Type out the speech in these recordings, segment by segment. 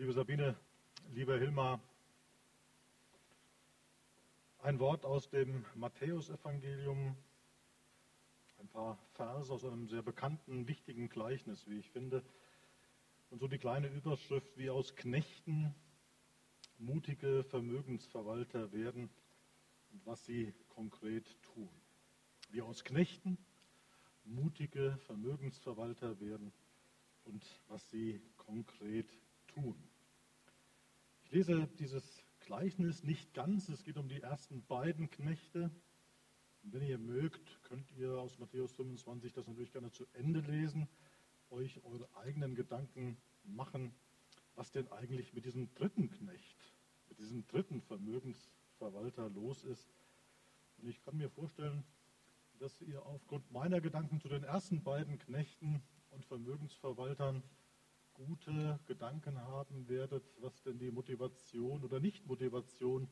Liebe Sabine, lieber Hilmar, ein Wort aus dem Matthäusevangelium, ein paar Verse aus einem sehr bekannten, wichtigen Gleichnis, wie ich finde. Und so die kleine Überschrift, wie aus Knechten mutige Vermögensverwalter werden und was sie konkret tun. Wie aus Knechten mutige Vermögensverwalter werden und was sie konkret tun. Ich lese dieses Gleichnis nicht ganz. Es geht um die ersten beiden Knechte. Und wenn ihr mögt, könnt ihr aus Matthäus 25 das natürlich gerne zu Ende lesen, euch eure eigenen Gedanken machen, was denn eigentlich mit diesem dritten Knecht, mit diesem dritten Vermögensverwalter los ist. Und ich kann mir vorstellen, dass ihr aufgrund meiner Gedanken zu den ersten beiden Knechten und Vermögensverwaltern gute Gedanken haben werdet, was denn die Motivation oder Nicht-Motivation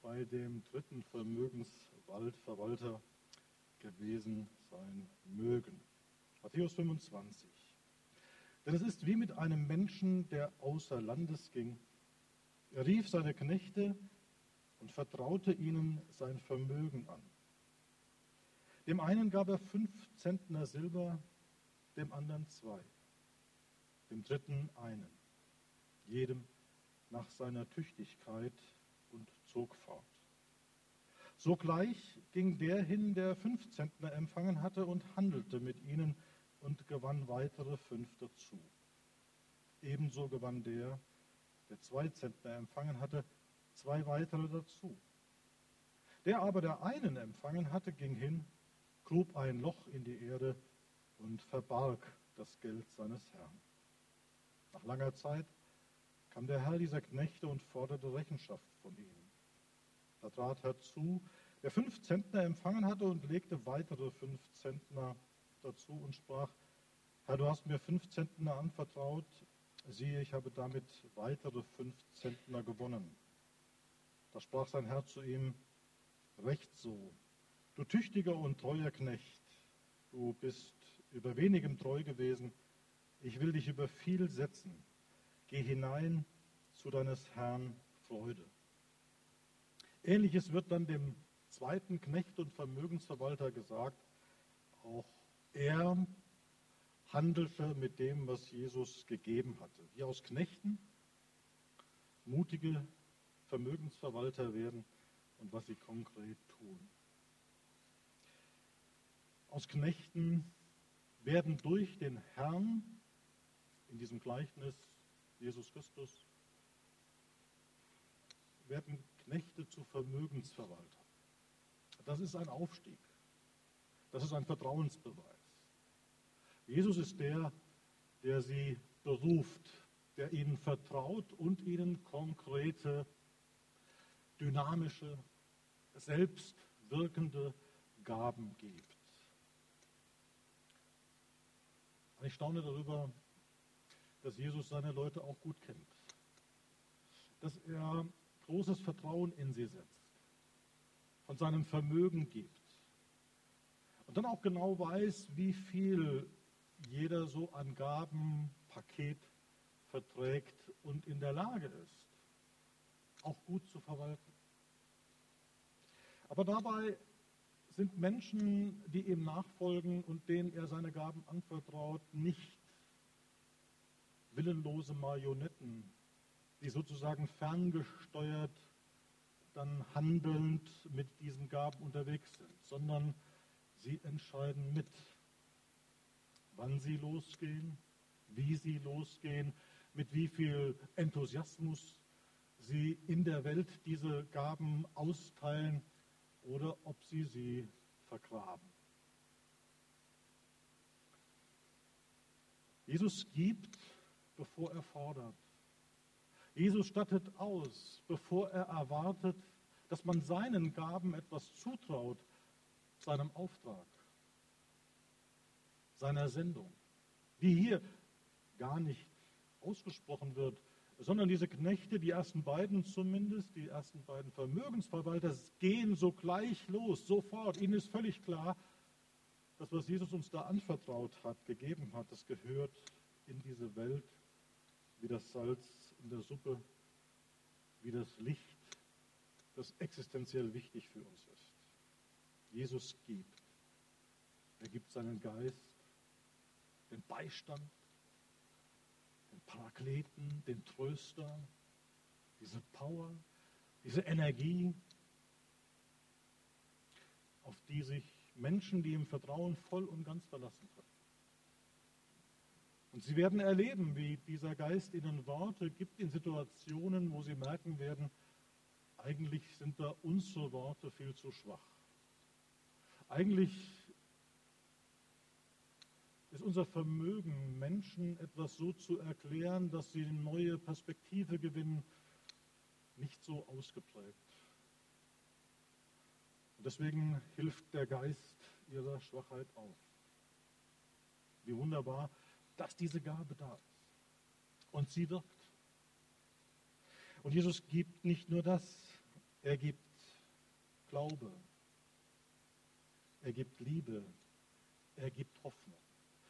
bei dem dritten Vermögensverwalter gewesen sein mögen. Matthäus 25. Denn es ist wie mit einem Menschen, der außer Landes ging. Er rief seine Knechte und vertraute ihnen sein Vermögen an. Dem einen gab er fünf Zentner Silber, dem anderen zwei dem dritten einen, jedem nach seiner Tüchtigkeit und zog fort. Sogleich ging der hin, der fünf Zentner empfangen hatte und handelte mit ihnen und gewann weitere fünf dazu. Ebenso gewann der, der zwei Zentner empfangen hatte, zwei weitere dazu. Der aber, der einen empfangen hatte, ging hin, grub ein Loch in die Erde und verbarg das Geld seines Herrn. Nach langer Zeit kam der Herr dieser Knechte und forderte Rechenschaft von ihnen. Da trat Herr zu, der fünf Zentner empfangen hatte und legte weitere fünf Zentner dazu und sprach, Herr, du hast mir fünf Zentner anvertraut, siehe, ich habe damit weitere fünf Zentner gewonnen. Da sprach sein Herr zu ihm, Recht so, du tüchtiger und treuer Knecht, du bist über wenigem treu gewesen, ich will dich über viel setzen. Geh hinein zu deines Herrn Freude. Ähnliches wird dann dem zweiten Knecht und Vermögensverwalter gesagt. Auch er handelte mit dem, was Jesus gegeben hatte. Wie aus Knechten mutige Vermögensverwalter werden und was sie konkret tun. Aus Knechten werden durch den Herrn in diesem Gleichnis Jesus Christus werden Knechte zu Vermögensverwaltern. Das ist ein Aufstieg. Das ist ein Vertrauensbeweis. Jesus ist der, der sie beruft, der ihnen vertraut und ihnen konkrete, dynamische, selbstwirkende Gaben gibt. Und ich staune darüber, dass Jesus seine Leute auch gut kennt. Dass er großes Vertrauen in sie setzt, von seinem Vermögen gibt. Und dann auch genau weiß, wie viel jeder so an Gabenpaket verträgt und in der Lage ist, auch gut zu verwalten. Aber dabei sind Menschen, die ihm nachfolgen und denen er seine Gaben anvertraut, nicht willenlose Marionetten, die sozusagen ferngesteuert, dann handelnd mit diesen Gaben unterwegs sind, sondern sie entscheiden mit, wann sie losgehen, wie sie losgehen, mit wie viel Enthusiasmus sie in der Welt diese Gaben austeilen oder ob sie sie vergraben. Jesus gibt bevor er fordert. Jesus stattet aus, bevor er erwartet, dass man seinen Gaben etwas zutraut, seinem Auftrag, seiner Sendung, die hier gar nicht ausgesprochen wird, sondern diese Knechte, die ersten beiden zumindest, die ersten beiden Vermögensverwalter, gehen sogleich los, sofort. Ihnen ist völlig klar, das, was Jesus uns da anvertraut hat, gegeben hat, das gehört in diese Welt wie das Salz in der Suppe wie das Licht, das existenziell wichtig für uns ist. Jesus gibt. Er gibt seinen Geist, den Beistand, den Parakleten, den Tröster, diese Power, diese Energie, auf die sich Menschen, die im Vertrauen voll und ganz verlassen können. Und sie werden erleben, wie dieser Geist ihnen Worte gibt in Situationen, wo sie merken werden, eigentlich sind da unsere Worte viel zu schwach. Eigentlich ist unser Vermögen, Menschen etwas so zu erklären, dass sie eine neue Perspektive gewinnen, nicht so ausgeprägt. Und deswegen hilft der Geist ihrer Schwachheit auf. Wie wunderbar, dass diese Gabe da ist. Und sie wirkt. Und Jesus gibt nicht nur das, er gibt Glaube, er gibt Liebe, er gibt Hoffnung.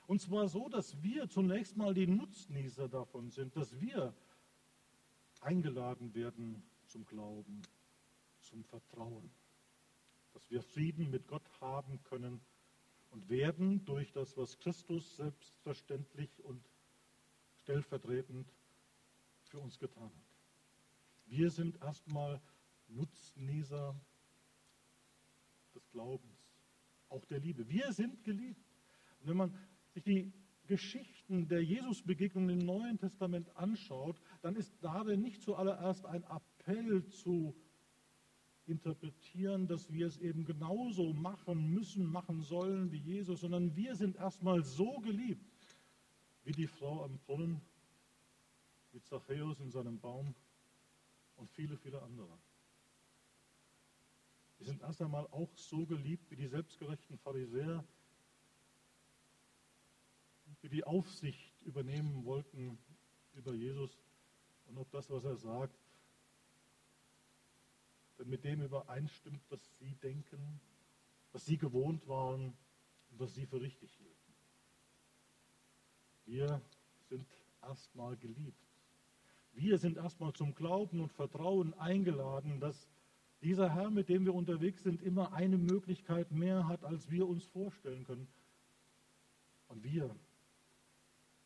Und zwar so, dass wir zunächst mal die Nutznießer davon sind, dass wir eingeladen werden zum Glauben, zum Vertrauen, dass wir Frieden mit Gott haben können und werden durch das, was Christus selbstverständlich und stellvertretend für uns getan hat. Wir sind erstmal Nutznießer des Glaubens, auch der Liebe. Wir sind geliebt. Und wenn man sich die Geschichten der Jesusbegegnung im Neuen Testament anschaut, dann ist darin nicht zuallererst ein Appell zu interpretieren, dass wir es eben genauso machen müssen, machen sollen wie Jesus, sondern wir sind erstmal so geliebt, wie die Frau am Brunnen, wie Zachäus in seinem Baum und viele, viele andere. Wir sind erst einmal auch so geliebt wie die selbstgerechten Pharisäer, die die Aufsicht übernehmen wollten über Jesus und ob das, was er sagt, mit dem übereinstimmt, was sie denken, was sie gewohnt waren und was sie für richtig hielten. Wir sind erstmal geliebt. Wir sind erstmal zum Glauben und Vertrauen eingeladen, dass dieser Herr, mit dem wir unterwegs sind, immer eine Möglichkeit mehr hat, als wir uns vorstellen können. Und wir,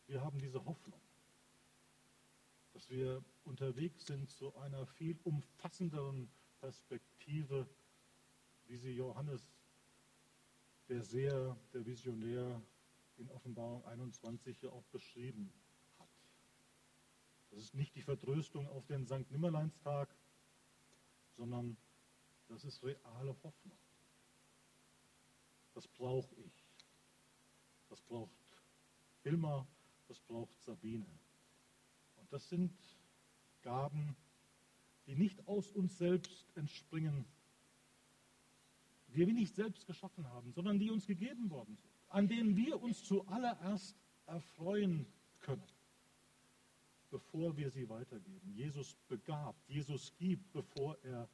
wir haben diese Hoffnung, dass wir unterwegs sind zu einer viel umfassenderen Perspektive, wie sie Johannes, der Seher, der Visionär in Offenbarung 21 ja auch beschrieben hat. Das ist nicht die Vertröstung auf den St. Nimmerleinstag, sondern das ist reale Hoffnung. Das brauche ich. Das braucht Hilmar, das braucht Sabine. Und das sind Gaben, die nicht aus uns selbst entspringen, die wir nicht selbst geschaffen haben, sondern die uns gegeben worden sind, an denen wir uns zuallererst erfreuen können, bevor wir sie weitergeben. Jesus begabt, Jesus gibt, bevor er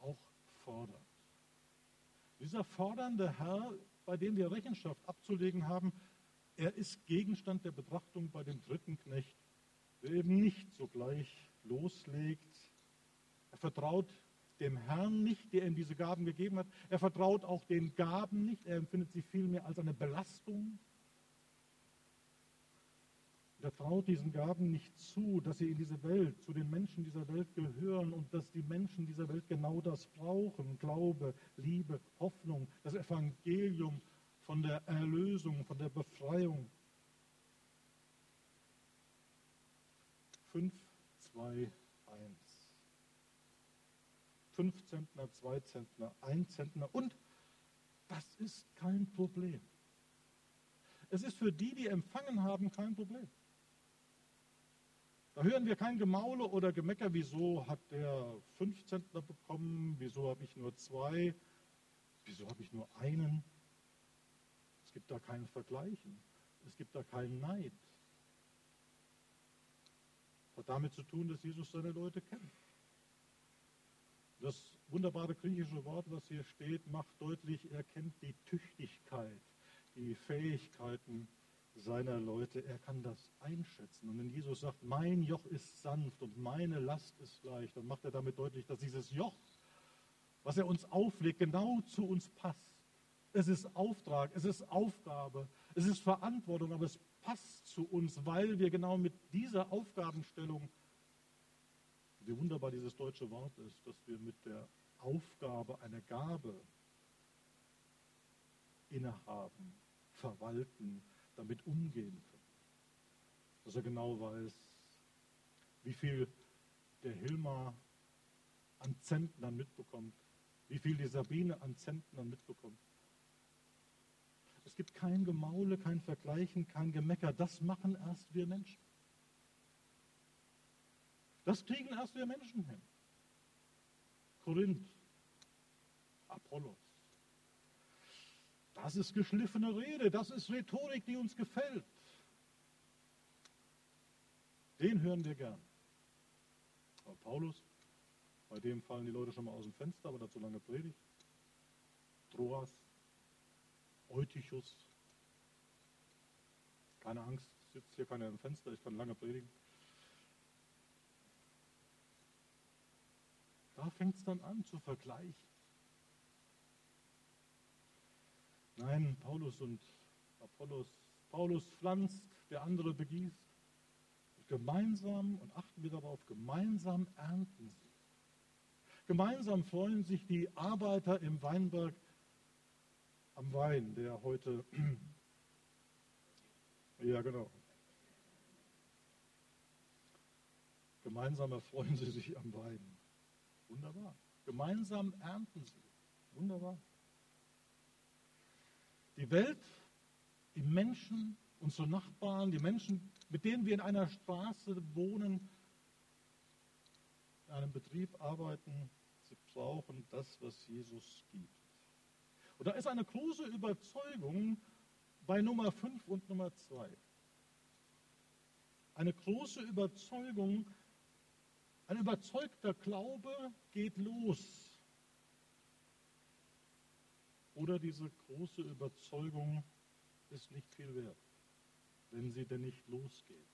auch fordert. Dieser fordernde Herr, bei dem wir Rechenschaft abzulegen haben, er ist Gegenstand der Betrachtung bei dem dritten Knecht, der eben nicht sogleich loslegt, er vertraut dem Herrn nicht, der ihm diese Gaben gegeben hat. Er vertraut auch den Gaben nicht. Er empfindet sie vielmehr als eine Belastung. Er traut diesen Gaben nicht zu, dass sie in diese Welt, zu den Menschen dieser Welt gehören und dass die Menschen dieser Welt genau das brauchen. Glaube, Liebe, Hoffnung, das Evangelium von der Erlösung, von der Befreiung. 5, 2, 1 fünf Zentner, zwei Zentner, ein Zentner und das ist kein Problem. Es ist für die, die empfangen haben, kein Problem. Da hören wir kein Gemaule oder Gemecker, wieso hat der fünf Zentner bekommen, wieso habe ich nur zwei, wieso habe ich nur einen. Es gibt da kein Vergleichen, es gibt da keinen Neid. Das hat damit zu tun, dass Jesus seine Leute kennt. Das wunderbare griechische Wort, was hier steht, macht deutlich, er kennt die Tüchtigkeit, die Fähigkeiten seiner Leute. Er kann das einschätzen. Und wenn Jesus sagt, mein Joch ist sanft und meine Last ist leicht, dann macht er damit deutlich, dass dieses Joch, was er uns auflegt, genau zu uns passt. Es ist Auftrag, es ist Aufgabe, es ist Verantwortung, aber es passt zu uns, weil wir genau mit dieser Aufgabenstellung, wie wunderbar dieses deutsche Wort ist, dass wir mit der Aufgabe einer Gabe innehaben, verwalten, damit umgehen können. Dass er genau weiß, wie viel der Hilmar an Zentnern mitbekommt, wie viel die Sabine an Zentnern mitbekommt. Es gibt kein Gemaule, kein Vergleichen, kein Gemecker. Das machen erst wir Menschen. Das kriegen erst wir Menschen hin. Korinth, Apollos. Das ist geschliffene Rede, das ist Rhetorik, die uns gefällt. Den hören wir gern. Aber Paulus, bei dem fallen die Leute schon mal aus dem Fenster, aber dazu lange predigt. Troas, Eutychus. Keine Angst, sitzt hier keiner im Fenster, ich kann lange predigen. Da fängt es dann an zu vergleichen. Nein, Paulus und Apollos. Paulus pflanzt, der andere begießt. Gemeinsam, und achten wir darauf, gemeinsam ernten sie. Gemeinsam freuen sich die Arbeiter im Weinberg am Wein, der heute, ja genau, gemeinsam erfreuen sie sich am Wein. Wunderbar. Gemeinsam ernten sie. Wunderbar. Die Welt, die Menschen, unsere Nachbarn, die Menschen, mit denen wir in einer Straße wohnen, in einem Betrieb arbeiten, sie brauchen das, was Jesus gibt. Und da ist eine große Überzeugung bei Nummer 5 und Nummer 2. Eine große Überzeugung, ein überzeugter Glaube geht los oder diese große Überzeugung ist nicht viel wert, wenn sie denn nicht losgeht.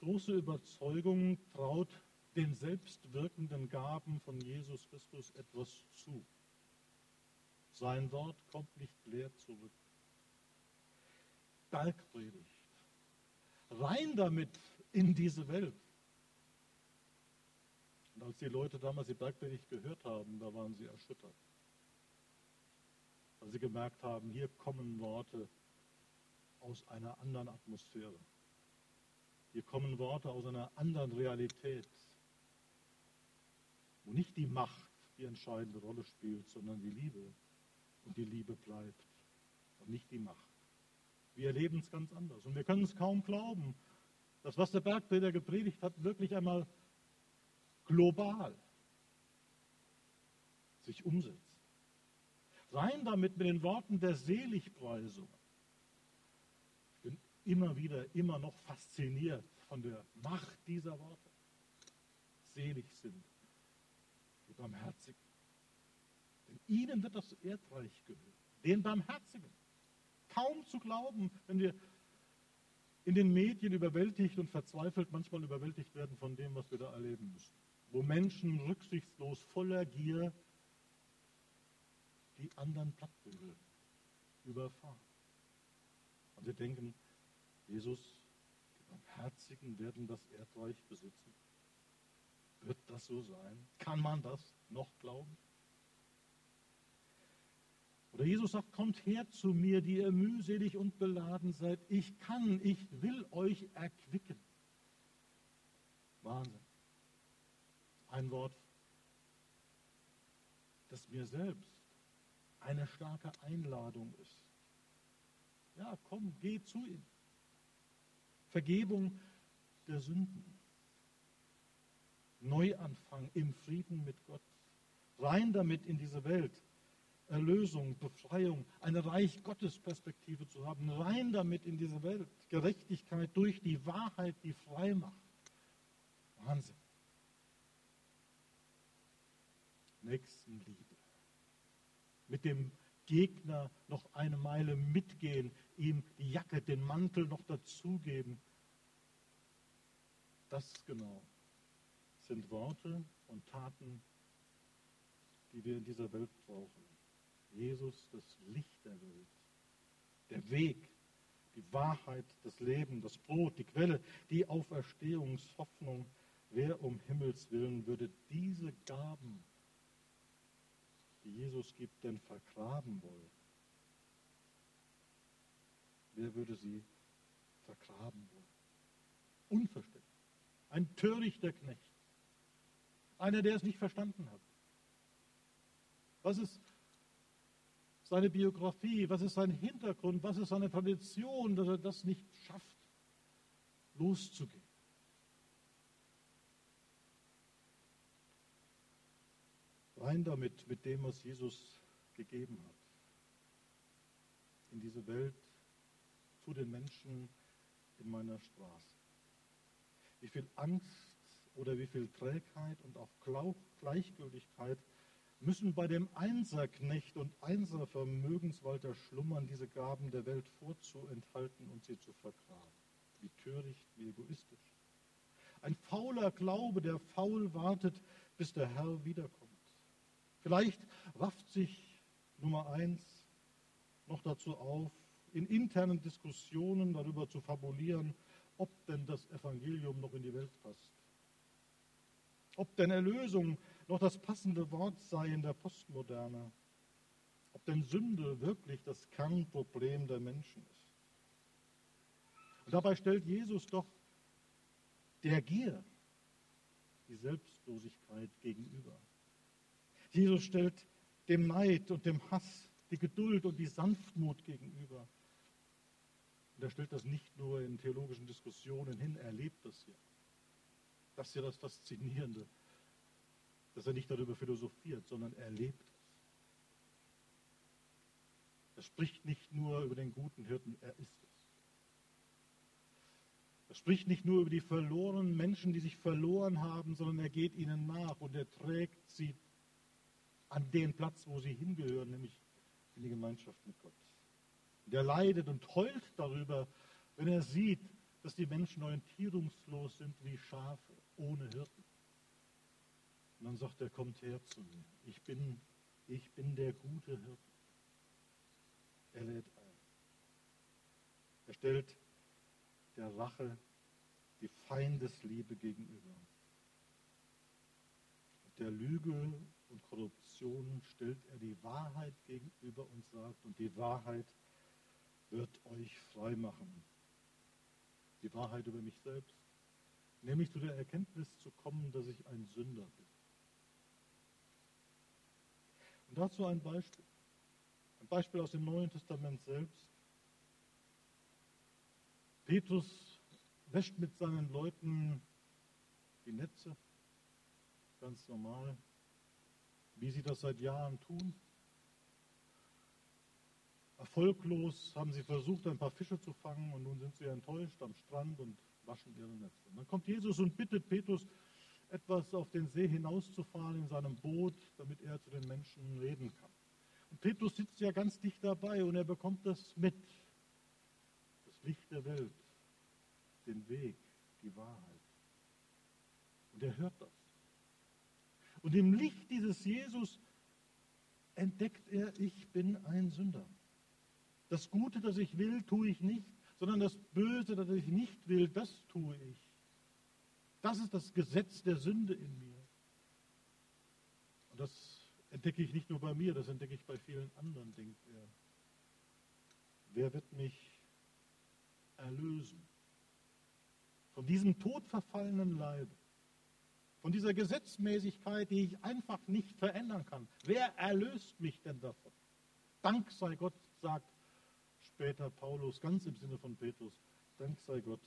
Große Überzeugung traut den selbstwirkenden Gaben von Jesus Christus etwas zu. Sein Wort kommt nicht leer zurück. Bergpredigt. Rein damit in diese Welt. Und als die Leute damals die Bergpredigt gehört haben, da waren sie erschüttert. Weil sie gemerkt haben, hier kommen Worte aus einer anderen Atmosphäre. Hier kommen Worte aus einer anderen Realität, wo nicht die Macht die entscheidende Rolle spielt, sondern die Liebe. Und die Liebe bleibt und nicht die Macht. Wir erleben es ganz anders. Und wir können es kaum glauben, dass was der Bergprediger gepredigt hat, wirklich einmal global sich umsetzt. Rein damit mit den Worten der Seligpreisung. Ich bin immer wieder, immer noch fasziniert von der Macht dieser Worte. Selig sind die Barmherzigen. Denn ihnen wird das Erdreich gehören. Den Barmherzigen. Kaum zu glauben, wenn wir in den Medien überwältigt und verzweifelt manchmal überwältigt werden von dem, was wir da erleben müssen wo Menschen rücksichtslos voller Gier die anderen Plattbilder überfahren. Und wir denken, Jesus, die Barmherzigen werden das Erdreich besitzen. Wird das so sein? Kann man das noch glauben? Oder Jesus sagt, kommt her zu mir, die ihr mühselig und beladen seid. Ich kann, ich will euch erquicken. Wahnsinn ein Wort, das mir selbst eine starke Einladung ist. Ja, komm, geh zu ihm. Vergebung der Sünden. Neuanfang im Frieden mit Gott. Rein damit in diese Welt. Erlösung, Befreiung, eine Reich Gottes Perspektive zu haben. Rein damit in diese Welt. Gerechtigkeit durch die Wahrheit, die frei macht. Wahnsinn. Nächstenliebe. Mit dem Gegner noch eine Meile mitgehen ihm die Jacke, den Mantel noch dazugeben. Das genau sind Worte und Taten, die wir in dieser Welt brauchen. Jesus, das Licht der Welt, der Weg, die Wahrheit, das Leben, das Brot, die Quelle, die Auferstehungshoffnung. Wer um Himmels willen würde diese Gaben, die Jesus gibt, denn vergraben wollen? Wer würde sie vergraben wollen? Unverständlich. Ein törichter Knecht. Einer, der es nicht verstanden hat. Was ist seine Biografie, was ist sein Hintergrund, was ist seine Tradition, dass er das nicht schafft, loszugehen. Rein damit, mit dem, was Jesus gegeben hat. In diese Welt, zu den Menschen in meiner Straße. Wie viel Angst oder wie viel Trägheit und auch Gleichgültigkeit müssen bei dem Einserknecht und Einservermögenswalter schlummern, diese Gaben der Welt vorzuenthalten und sie zu vergraben. Wie töricht, wie egoistisch. Ein fauler Glaube, der faul wartet, bis der Herr wiederkommt. Vielleicht rafft sich Nummer eins noch dazu auf, in internen Diskussionen darüber zu fabulieren, ob denn das Evangelium noch in die Welt passt. Ob denn Erlösung noch das passende Wort sei in der Postmoderne. Ob denn Sünde wirklich das Kernproblem der Menschen ist. Und dabei stellt Jesus doch der Gier die Selbstlosigkeit gegenüber. Jesus stellt dem Neid und dem Hass die Geduld und die Sanftmut gegenüber. Und er stellt das nicht nur in theologischen Diskussionen hin, er lebt das hier. Das ist ja das Faszinierende dass er nicht darüber philosophiert, sondern er lebt es. Er spricht nicht nur über den guten Hirten, er ist es. Er spricht nicht nur über die verlorenen Menschen, die sich verloren haben, sondern er geht ihnen nach und er trägt sie an den Platz, wo sie hingehören, nämlich in die Gemeinschaft mit Gott. Und er leidet und heult darüber, wenn er sieht, dass die Menschen orientierungslos sind wie Schafe ohne Hirten. Und dann sagt er, kommt her zu mir. Ich bin, ich bin der gute Hirte. Er lädt ein. Er stellt der Rache die Feindesliebe gegenüber. Der Lüge und Korruption stellt er die Wahrheit gegenüber und sagt, und die Wahrheit wird euch frei machen. Die Wahrheit über mich selbst, nämlich zu der Erkenntnis zu kommen, dass ich ein Sünder bin. Und dazu ein Beispiel. Ein Beispiel aus dem Neuen Testament selbst. Petrus wäscht mit seinen Leuten die Netze, ganz normal, wie sie das seit Jahren tun. Erfolglos haben sie versucht, ein paar Fische zu fangen und nun sind sie enttäuscht am Strand und waschen ihre Netze. Und dann kommt Jesus und bittet Petrus, etwas auf den See hinauszufahren in seinem Boot, damit er zu den Menschen reden kann. Und Petrus sitzt ja ganz dicht dabei und er bekommt das mit. Das Licht der Welt, den Weg, die Wahrheit. Und er hört das. Und im Licht dieses Jesus entdeckt er, ich bin ein Sünder. Das Gute, das ich will, tue ich nicht, sondern das Böse, das ich nicht will, das tue ich. Das ist das Gesetz der Sünde in mir. Und das entdecke ich nicht nur bei mir, das entdecke ich bei vielen anderen, denkt er. Wer wird mich erlösen? Von diesem todverfallenen Leibe, von dieser Gesetzmäßigkeit, die ich einfach nicht verändern kann. Wer erlöst mich denn davon? Dank sei Gott, sagt später Paulus, ganz im Sinne von Petrus, Dank sei Gott,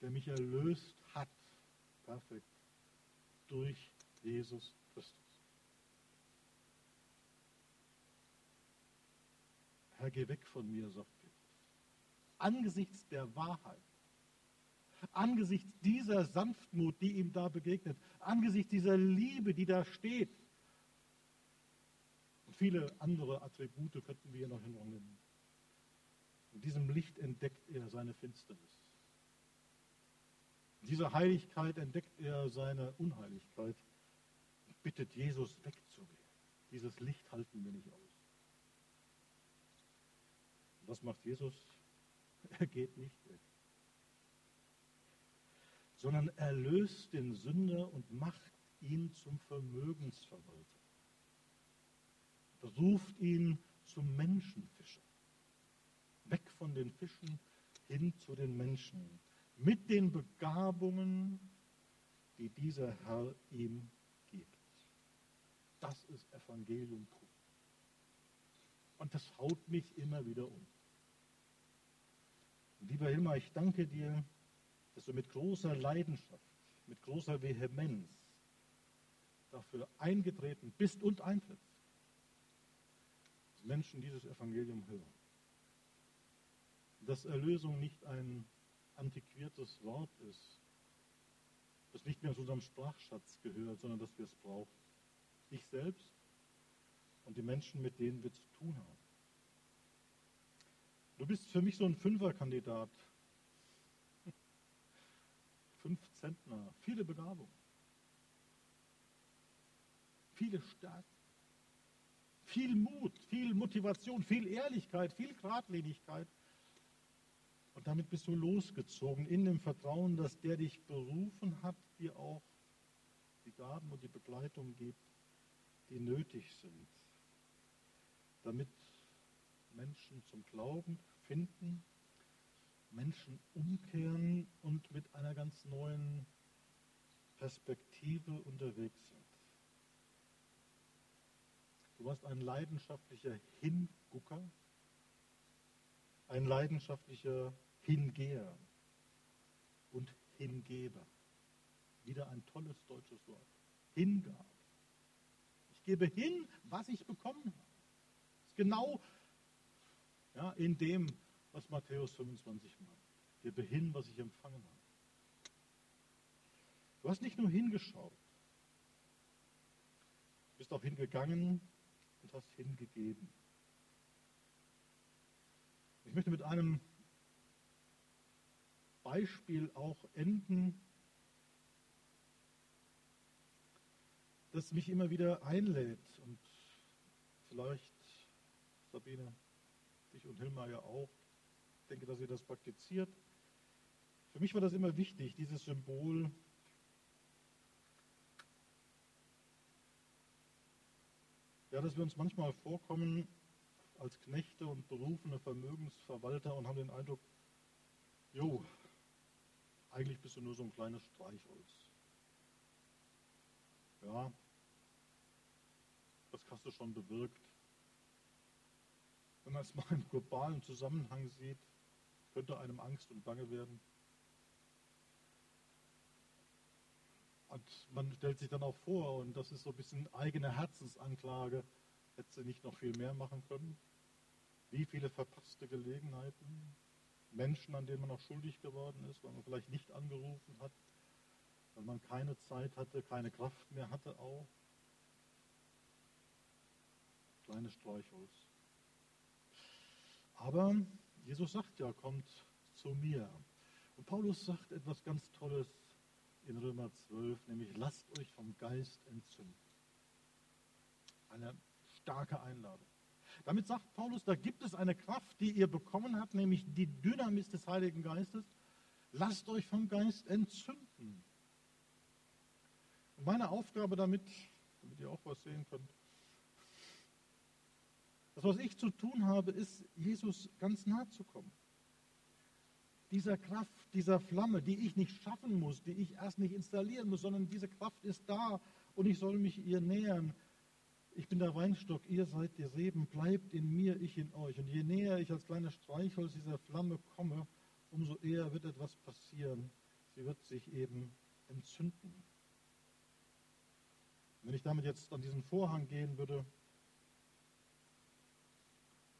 der mich erlöst hat perfekt durch Jesus Christus. Herr, geh weg von mir, sagt Petrus. Angesichts der Wahrheit, angesichts dieser Sanftmut, die ihm da begegnet, angesichts dieser Liebe, die da steht, und viele andere Attribute könnten wir hier noch nennen, In diesem Licht entdeckt er seine Finsternis. In dieser Heiligkeit entdeckt er seine Unheiligkeit und bittet Jesus wegzugehen. Dieses Licht halten wir nicht aus. Und was macht Jesus? Er geht nicht weg, sondern er löst den Sünder und macht ihn zum Vermögensverwalter. Beruft ihn zum Menschenfischer. Weg von den Fischen hin zu den Menschen. Mit den Begabungen, die dieser Herr ihm gibt. Das ist Evangelium pur. Und das haut mich immer wieder um. Lieber Hilmar, ich danke dir, dass du mit großer Leidenschaft, mit großer Vehemenz dafür eingetreten bist und eintrittst, dass Menschen dieses Evangelium hören. Dass Erlösung nicht ein antiquiertes Wort ist, das nicht mehr zu unserem Sprachschatz gehört, sondern dass wir es brauchen. Ich selbst und die Menschen, mit denen wir zu tun haben. Du bist für mich so ein Fünferkandidat. Fünf Zentner, viele Begabungen, viele Stärken, viel Mut, viel Motivation, viel Ehrlichkeit, viel Gradlinigkeit. Und damit bist du losgezogen in dem Vertrauen, dass der dich berufen hat, dir auch die Gaben und die Begleitung gibt, die nötig sind, damit Menschen zum Glauben finden, Menschen umkehren und mit einer ganz neuen Perspektive unterwegs sind. Du warst ein leidenschaftlicher Hingucker, ein leidenschaftlicher Hingeher und Hingeber. Wieder ein tolles deutsches Wort. Hingabe. Ich gebe hin, was ich bekommen habe. Das ist genau ja, in dem, was Matthäus 25 meint. Gebe hin, was ich empfangen habe. Du hast nicht nur hingeschaut, du bist auch hingegangen und hast hingegeben. Ich möchte mit einem Beispiel auch enden, das mich immer wieder einlädt und vielleicht, Sabine, dich und Hilmar ja auch. Denke, dass ihr das praktiziert. Für mich war das immer wichtig, dieses Symbol Ja, dass wir uns manchmal vorkommen als Knechte und berufene Vermögensverwalter und haben den Eindruck, jo, eigentlich bist du nur so ein kleines Streichholz. Ja, das hast du schon bewirkt. Wenn man es mal im globalen Zusammenhang sieht, könnte einem Angst und Bange werden. Und man stellt sich dann auch vor, und das ist so ein bisschen eigene Herzensanklage, hätte sie nicht noch viel mehr machen können? Wie viele verpasste Gelegenheiten? Menschen, an denen man noch schuldig geworden ist, weil man vielleicht nicht angerufen hat, weil man keine Zeit hatte, keine Kraft mehr hatte auch. Kleines Streichholz. Aber Jesus sagt ja, kommt zu mir. Und Paulus sagt etwas ganz Tolles in Römer 12, nämlich lasst euch vom Geist entzünden. Eine starke Einladung. Damit sagt Paulus, da gibt es eine Kraft, die ihr bekommen habt, nämlich die Dynamis des Heiligen Geistes. Lasst euch vom Geist entzünden. Und meine Aufgabe damit, damit ihr auch was sehen könnt, das, was ich zu tun habe, ist, Jesus ganz nah zu kommen. Dieser Kraft, dieser Flamme, die ich nicht schaffen muss, die ich erst nicht installieren muss, sondern diese Kraft ist da und ich soll mich ihr nähern. Ich bin der Weinstock, ihr seid die Reben, bleibt in mir, ich in euch. Und je näher ich als kleines Streichholz dieser Flamme komme, umso eher wird etwas passieren. Sie wird sich eben entzünden. Wenn ich damit jetzt an diesen Vorhang gehen würde,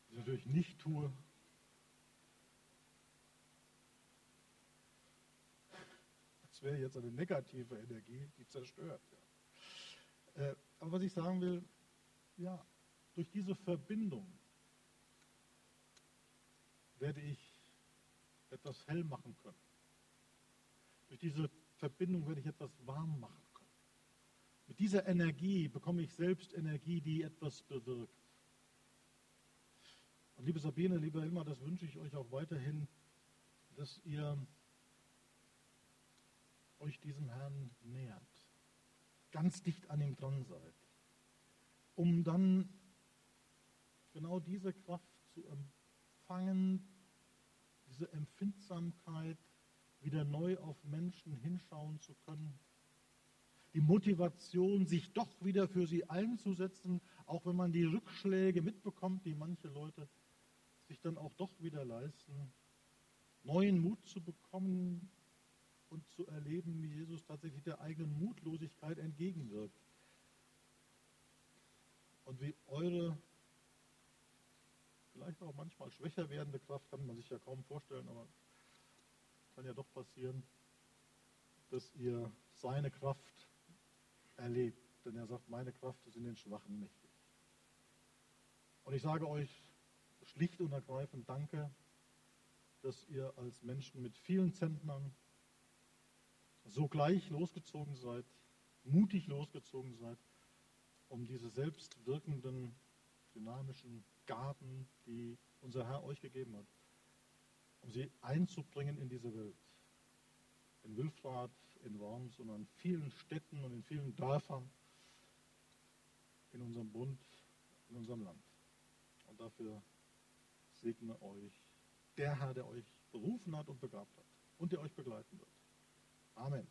was ich natürlich nicht tue. Das wäre jetzt eine negative Energie, die zerstört. Ja. Äh, aber was ich sagen will, ja, durch diese Verbindung werde ich etwas hell machen können. Durch diese Verbindung werde ich etwas warm machen können. Mit dieser Energie bekomme ich selbst Energie, die etwas bewirkt. Und liebe Sabine, lieber Hilmar, das wünsche ich euch auch weiterhin, dass ihr euch diesem Herrn nähert, ganz dicht an ihm dran seid, um dann genau diese Kraft zu empfangen, diese Empfindsamkeit, wieder neu auf Menschen hinschauen zu können, die Motivation, sich doch wieder für sie einzusetzen, auch wenn man die Rückschläge mitbekommt, die manche Leute sich dann auch doch wieder leisten, neuen Mut zu bekommen und zu erleben, wie Jesus tatsächlich der eigenen Mutlosigkeit entgegenwirkt. Und wie eure vielleicht auch manchmal schwächer werdende Kraft, kann man sich ja kaum vorstellen, aber kann ja doch passieren, dass ihr seine Kraft erlebt. Denn er sagt, meine Kraft ist in den Schwachen mächtig. Und ich sage euch schlicht und ergreifend Danke, dass ihr als Menschen mit vielen Zentnern sogleich losgezogen seid, mutig losgezogen seid, um diese selbstwirkenden, dynamischen Gaben, die unser Herr euch gegeben hat, um sie einzubringen in diese Welt. In Wilfrath, in Worms und an vielen Städten und in vielen Dörfern in unserem Bund, in unserem Land. Und dafür segne euch der Herr, der euch berufen hat und begabt hat und der euch begleiten wird. Amen.